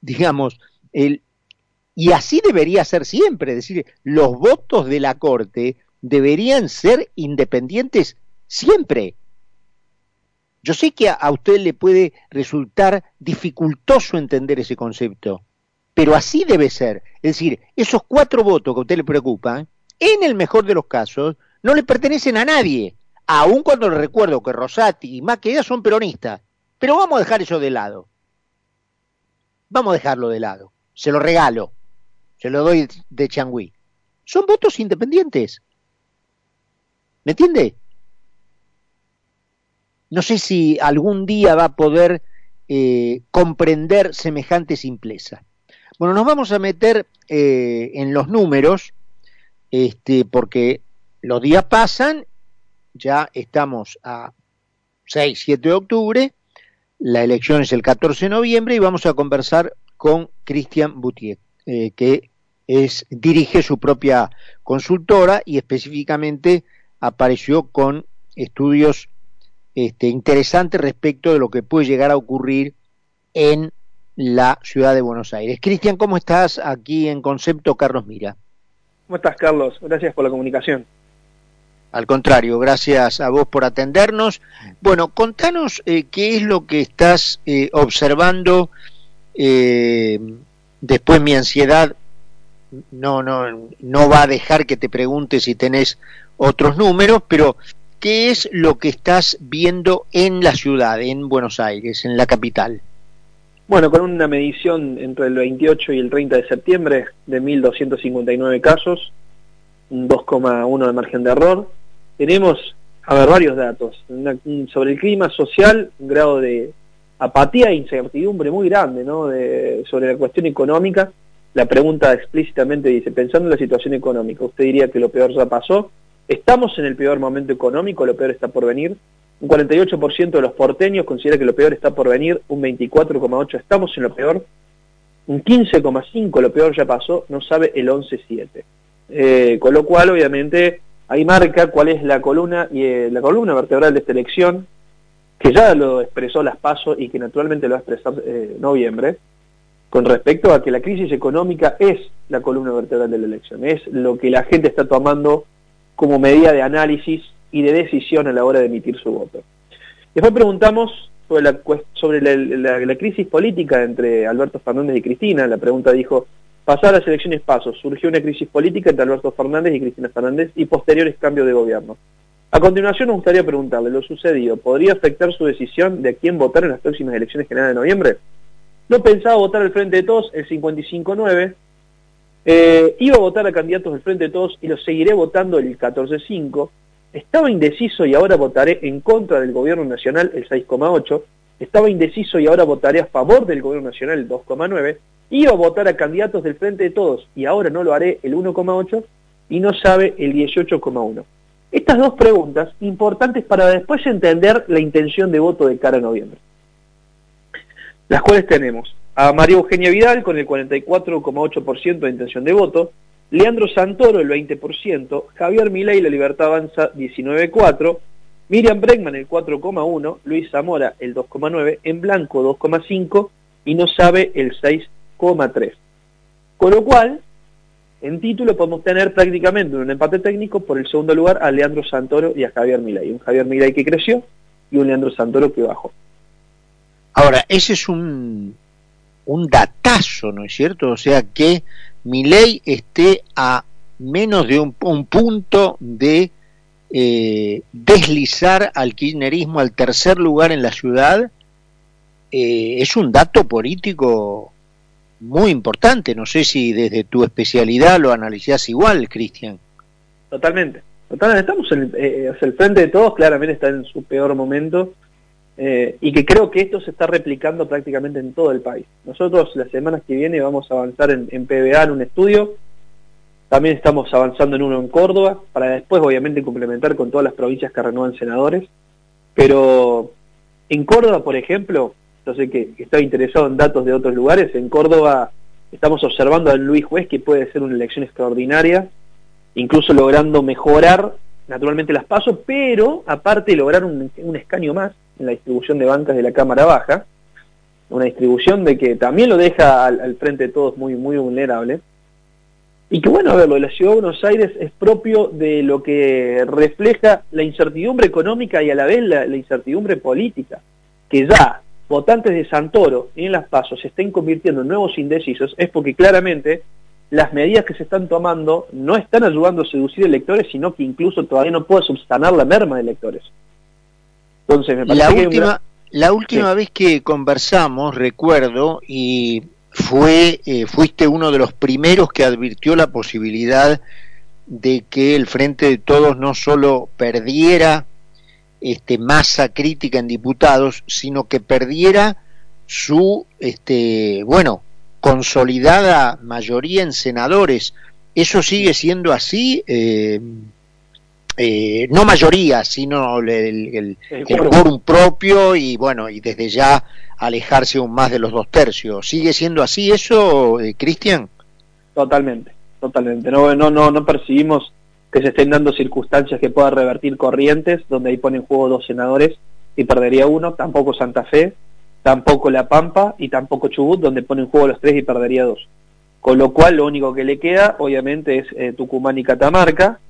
digamos, el, y así debería ser siempre, es decir, los votos de la Corte deberían ser independientes siempre. Yo sé que a, usted le puede resultar dificultoso entender ese concepto, pero así debe ser. Es decir, esos cuatro votos que a usted le preocupan, en el mejor de los casos, no le pertenecen a nadie, aun cuando le recuerdo que Rosati y Maqueda son peronistas. Pero vamos a dejar eso de lado. Vamos a dejarlo de lado. Se lo regalo. Se lo doy de Changui. Son votos independientes. ¿Me entiende? No sé si algún día va a poder eh, comprender semejante simpleza. Bueno, nos vamos a meter eh, en los números, este, porque los días pasan, ya estamos a 6, 7 de octubre, la elección es el 14 de noviembre y vamos a conversar con Cristian Boutier, eh, que es, dirige su propia consultora y específicamente apareció con estudios este, interesantes respecto de lo que puede llegar a ocurrir en la ciudad de Buenos Aires. Cristian, ¿cómo estás aquí en Concepto Carlos Mira? ¿Cómo estás, Carlos? Gracias por la comunicación. Al contrario, gracias a vos por atendernos. Bueno, contanos eh, qué es lo que estás eh, observando. Eh, después mi ansiedad no, no, no va a dejar que te pregunte si tenés otros números, pero ¿qué es lo que estás viendo en la ciudad, en Buenos Aires, en la capital? Bueno, con una medición entre el 28 y el 30 de septiembre de 1.259 casos, un 2,1 de margen de error, tenemos, a ver, varios datos. sobre el clima social, un grado de apatía e incertidumbre muy grande, ¿no? De, sobre la cuestión económica. La pregunta explícitamente dice, pensando en la situación económica, ¿usted diría que lo peor ya pasó? ¿Estamos en el peor momento económico? ¿Lo peor está por venir? Un 48% de los porteños considera que lo peor está por venir, un 24,8% estamos en lo peor, un 15,5% lo peor ya pasó, no sabe el 11,7%. Eh, con lo cual, obviamente, ahí marca cuál es la columna, y, eh, la columna vertebral de esta elección, que ya lo expresó Las Paso y que naturalmente lo va a expresar eh, noviembre, con respecto a que la crisis económica es la columna vertebral de la elección, es lo que la gente está tomando como medida de análisis y de decisión a la hora de emitir su voto. Después preguntamos sobre la, sobre la crisis política entre Alberto Fernández y Cristina, la pregunta dijo, Pasadas las elecciones pasos, surgió una crisis política entre Alberto Fernández y Cristina Fernández y posteriores cambios de gobierno. A continuación nos gustaría preguntarle, ¿lo sucedido podría afectar su decisión de a quién votar en las próximas elecciones generales de noviembre? No pensaba votar al Frente de Todos, el 55-9, eh, iba a votar a candidatos del Frente de Todos y lo seguiré votando el 14-5, estaba indeciso y ahora votaré en contra del gobierno nacional el 6,8, estaba indeciso y ahora votaré a favor del gobierno nacional el 2,9, iba a votar a candidatos del Frente de Todos y ahora no lo haré el 1,8 y no sabe el 18,1. Estas dos preguntas importantes para después entender la intención de voto de cara a noviembre. Las cuales tenemos a María Eugenia Vidal con el 44,8% de intención de voto, Leandro Santoro el 20%, Javier Milei La Libertad Avanza 19,4%, Miriam Bregman el 4,1%, Luis Zamora el 2,9%, en blanco 2,5% y no sabe el 6%. Con lo cual, en título podemos tener prácticamente un empate técnico por el segundo lugar a Leandro Santoro y a Javier Milei. Un Javier Milei que creció y un Leandro Santoro que bajó. Ahora, ese es un, un datazo, ¿no es cierto? O sea, que Milei esté a menos de un, punto de eh, deslizar al kirchnerismo al tercer lugar en la ciudad, eh, es un dato político muy importante. No sé si desde tu especialidad lo analizás igual, Cristian. Totalmente. Totalmente. Estamos en el, eh, frente de todos, claramente está en su peor momento. Eh, y que creo que esto se está replicando prácticamente en todo el país. Nosotros las semanas que viene vamos a avanzar en, en PBA en un estudio, también estamos avanzando en uno en Córdoba, para después obviamente complementar con todas las provincias que renuevan senadores, pero en Córdoba, por ejemplo, yo sé que, está interesado en datos de otros lugares, en Córdoba estamos observando a Luis Juez que puede ser una elección extraordinaria, incluso logrando mejorar naturalmente las pasos, pero aparte lograr un, escaño más en la distribución de bancas de la Cámara Baja. una distribución de que también lo deja al, frente de todos muy, muy vulnerable. Y que bueno, a ver, lo de la Ciudad de Buenos Aires es propio de lo que refleja la incertidumbre económica y a la vez la, incertidumbre política, que ya votantes de Santoro y en Las Pasos se estén convirtiendo en nuevos indecisos, es porque claramente las medidas que se están tomando no están ayudando a seducir electores, sino que incluso todavía no puede subsanar la merma de electores. Entonces, me parece la última, la última vez que conversamos, recuerdo, y fue eh, fuiste uno de los primeros que advirtió la posibilidad de que el Frente de Todos no solo perdiera este, masa crítica en diputados, sino que perdiera su, este, bueno, consolidada mayoría en senadores. ¿Eso sigue siendo así? Eh, eh, no mayoría, sino el, el, quórum propio y bueno, y desde ya alejarse aún más de los dos tercios. ¿Sigue siendo así eso, eh, Cristian? Totalmente, totalmente. No, no, no, no percibimos que se estén dando circunstancias que puedan revertir corrientes, donde ahí ponen en juego dos senadores y perdería uno, tampoco Santa Fe, tampoco La Pampa y tampoco Chubut, donde pone en juego los tres y perdería dos. Con lo cual lo único que le queda, obviamente, es eh, Tucumán y Catamarca.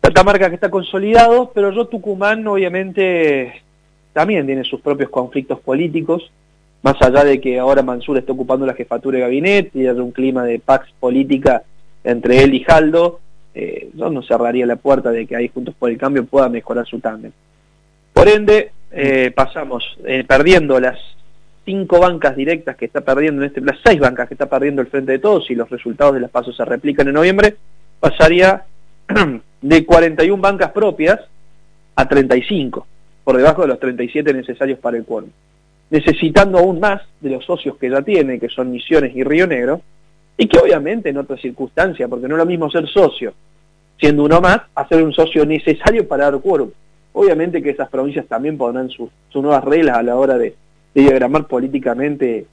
Catamarca que está consolidado, pero yo Tucumán obviamente también tiene sus propios conflictos políticos, más allá de que ahora Mansur está ocupando la jefatura de gabinete y hay un clima de pax política entre él y Jaldo, eh, yo no cerraría la puerta de que ahí Juntos por el Cambio pueda mejorar su tándem. Por ende, eh, pasamos eh, perdiendo las cinco bancas directas que está perdiendo en este, las seis bancas que está perdiendo el Frente de Todos y los resultados de las pasos se replican en noviembre, pasaría de 41 bancas propias a 35, por debajo de los 37 necesarios para el quórum, necesitando aún más de los socios que ya tiene, que son Misiones y Río Negro, y que obviamente en otras circunstancias, porque no es lo mismo ser socio siendo uno más, a ser un socio necesario para dar quórum obviamente que esas provincias también pondrán sus nuevas reglas a la hora de, diagramar políticamente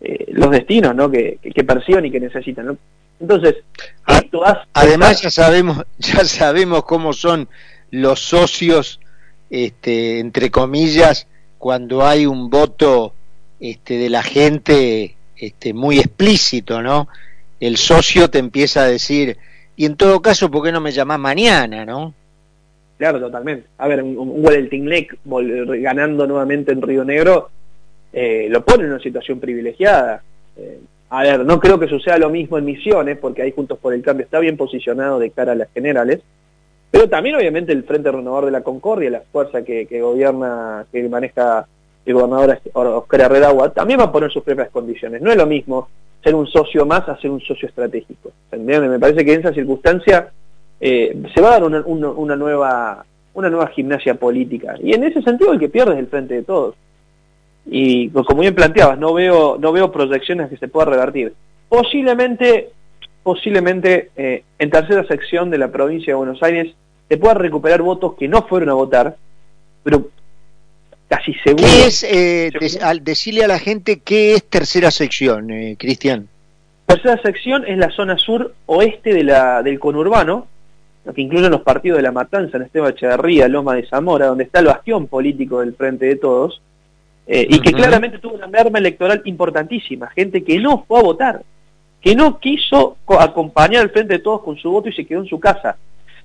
eh, los destinos ¿no? que, que, perciben y que necesitan. Entonces, además ya sabemos, ya sabemos cómo son los socios, este, entre comillas, cuando hay un voto este, de la gente este, muy explícito, ¿no? El socio te empieza a decir, y en todo caso, ¿por qué no me llamás mañana, no? Claro, totalmente. A ver, un, un ganando nuevamente en Río Negro eh, lo pone en una situación privilegiada. Eh, a ver, no creo que suceda lo mismo en Misiones, porque ahí Juntos por el Cambio está bien posicionado de cara a las generales, pero también obviamente el Frente Renovador de la Concordia, la fuerza que, gobierna, que maneja el gobernador Oscar Arredagua, también va a poner sus propias condiciones. No es lo mismo ser un socio más a ser un socio estratégico. Me parece que en esa circunstancia eh, se va a dar una, nueva una nueva gimnasia política y en ese sentido el que pierde es el frente de todos y como bien planteabas no veo no veo proyecciones que se pueda revertir. Posiblemente posiblemente eh, en tercera sección de la provincia de Buenos Aires se pueda recuperar votos que no fueron a votar pero casi seguro ¿Qué es eh, al decirle a la gente qué es tercera sección Cristian tercera sección es la zona sur oeste de la del conurbano que incluyen los partidos de La Matanza, en Esteban Echeverría, Loma de Zamora, donde está el bastión político del Frente de Todos, eh, y que claramente tuvo una merma electoral importantísima, gente que no fue a votar, que no quiso acompañar al Frente de Todos con su voto y se quedó en su casa,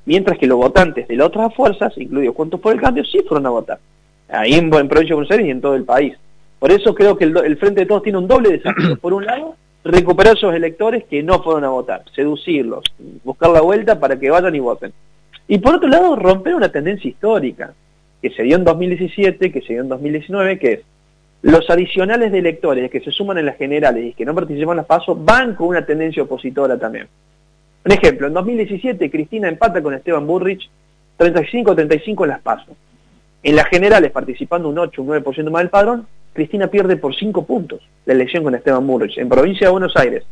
mientras que los votantes de las otras fuerzas, incluidos Cuentos por el Cambio, sí fueron a votar, ahí en, Provincia de Buenos Aires y en todo el país. Por eso creo que el Frente de Todos tiene un doble desafío. Por un lado, recuperar esos electores que no fueron a votar, seducirlos, buscar la vuelta para que vayan y voten. Y por otro lado, romper una tendencia histórica que se dio en 2017, que se dio en 2019, que es los adicionales de electores que se suman en las generales y que no participan en las PASO van con una tendencia opositora también. Un ejemplo, en 2017 Cristina empata con Esteban Burrich 35-35 en las PASO. En las generales, participando un 8, un 9% más del padrón, Cristina pierde por 5 puntos la elección con Esteban Burrich en provincia de Buenos Aires.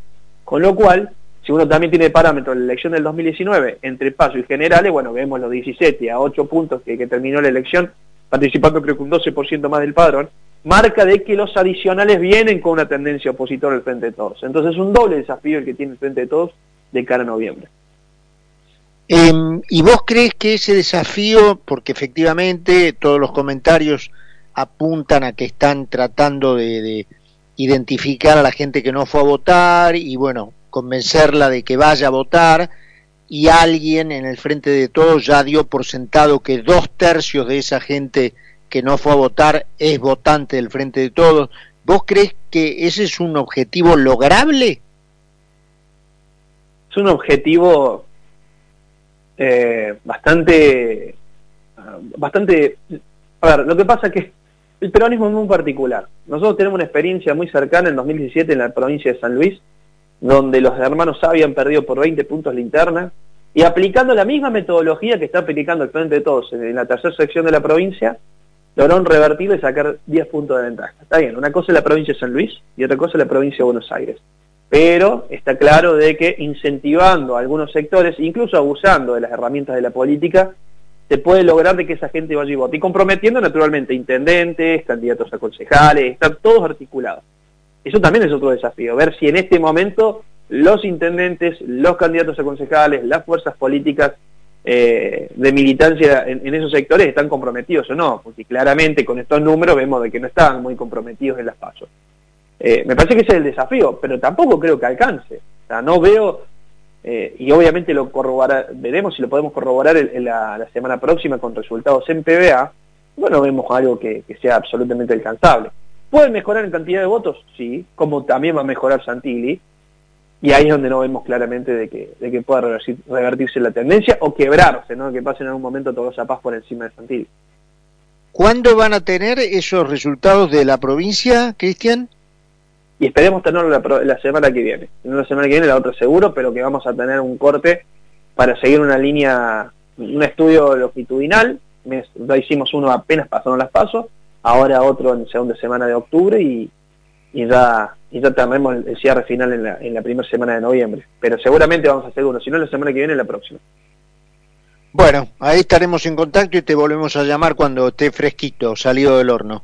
Con lo cual, si uno también tiene parámetros la elección del 2019 entre paso y generales, bueno, vemos los 17 a 8 puntos que, terminó la elección, participando creo que un 12% más del padrón, marca de que los adicionales vienen con una tendencia opositora al Frente de Todos. Entonces es un doble desafío el que tiene el Frente de Todos de cara a noviembre. Em, ¿Y vos crees que ese desafío, porque efectivamente todos los comentarios apuntan a que están tratando de, identificar a la gente que no fue a votar y bueno, convencerla de que vaya a votar y alguien en el frente de todos ya dio por sentado que dos tercios de esa gente que no fue a votar es votante del frente de todos. ¿Vos crees que ese es un objetivo lograble? Es un objetivo eh, bastante, bastante, a ver, lo que pasa es que el peronismo es muy particular. Nosotros tenemos una experiencia muy cercana en 2017 en la provincia de San Luis, donde los hermanos habían perdido por 20 puntos la interna, y aplicando la misma metodología que está aplicando el Frente de Todos en la tercera sección de la provincia, lograron revertirlo y sacar 10 puntos de ventaja. Está bien, una cosa es la provincia de San Luis y otra cosa es la provincia de Buenos Aires. Pero está claro de que incentivando a algunos sectores, incluso abusando de las herramientas de la política, se puede lograr de que esa gente vaya y vote. Y comprometiendo naturalmente intendentes, candidatos a concejales, están todos articulados. Eso también es otro desafío, ver si en este momento los intendentes, los candidatos a concejales, las fuerzas políticas eh, de militancia en, esos sectores están comprometidos o no, porque claramente con estos números vemos de que no están muy comprometidos en las pasos. Eh, me parece que ese es el desafío, pero tampoco creo que alcance. O sea, no veo, eh, y obviamente lo veremos si lo podemos corroborar en, la, semana próxima con resultados en PBA, bueno, vemos algo que, que sea absolutamente alcanzable. ¿Puede mejorar en cantidad de votos? Sí, como también va a mejorar Santilli, y ahí es donde no vemos claramente de que, de que pueda revertirse la tendencia o quebrarse, ¿no? que pase en algún momento todo esa paz por encima de Santilli. ¿Cuándo van a tener esos resultados de la provincia, Cristian? Y esperemos tenerlo la, semana que viene. No la semana que viene, la otra seguro, pero que vamos a tener un corte para seguir una línea, un estudio longitudinal. Ya hicimos uno apenas pasaron las pasos, ahora otro en segunda semana de octubre y, y ya y ya tenemos el cierre final en la, en la primera semana de noviembre. Pero seguramente vamos a hacer uno, si no la semana que viene, la próxima. Bueno, ahí estaremos en contacto y te volvemos a llamar cuando esté fresquito, salido del horno.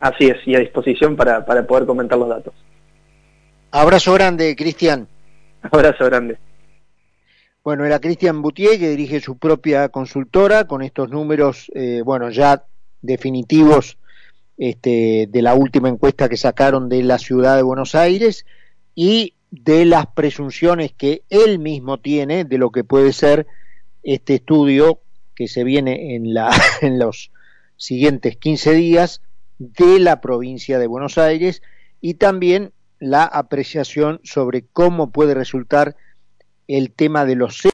Así es, y a disposición para, para poder comentar los datos. Abrazo grande, Cristian. Abrazo grande. Bueno, era Cristian Boutier, que dirige su propia consultora, con estos números, eh, bueno, ya definitivos este, de la última encuesta que sacaron de la ciudad de Buenos Aires y de las presunciones que él mismo tiene de lo que puede ser este estudio que se viene en, la, en los siguientes 15 días de la provincia de Buenos Aires y también la apreciación sobre cómo puede resultar el tema de los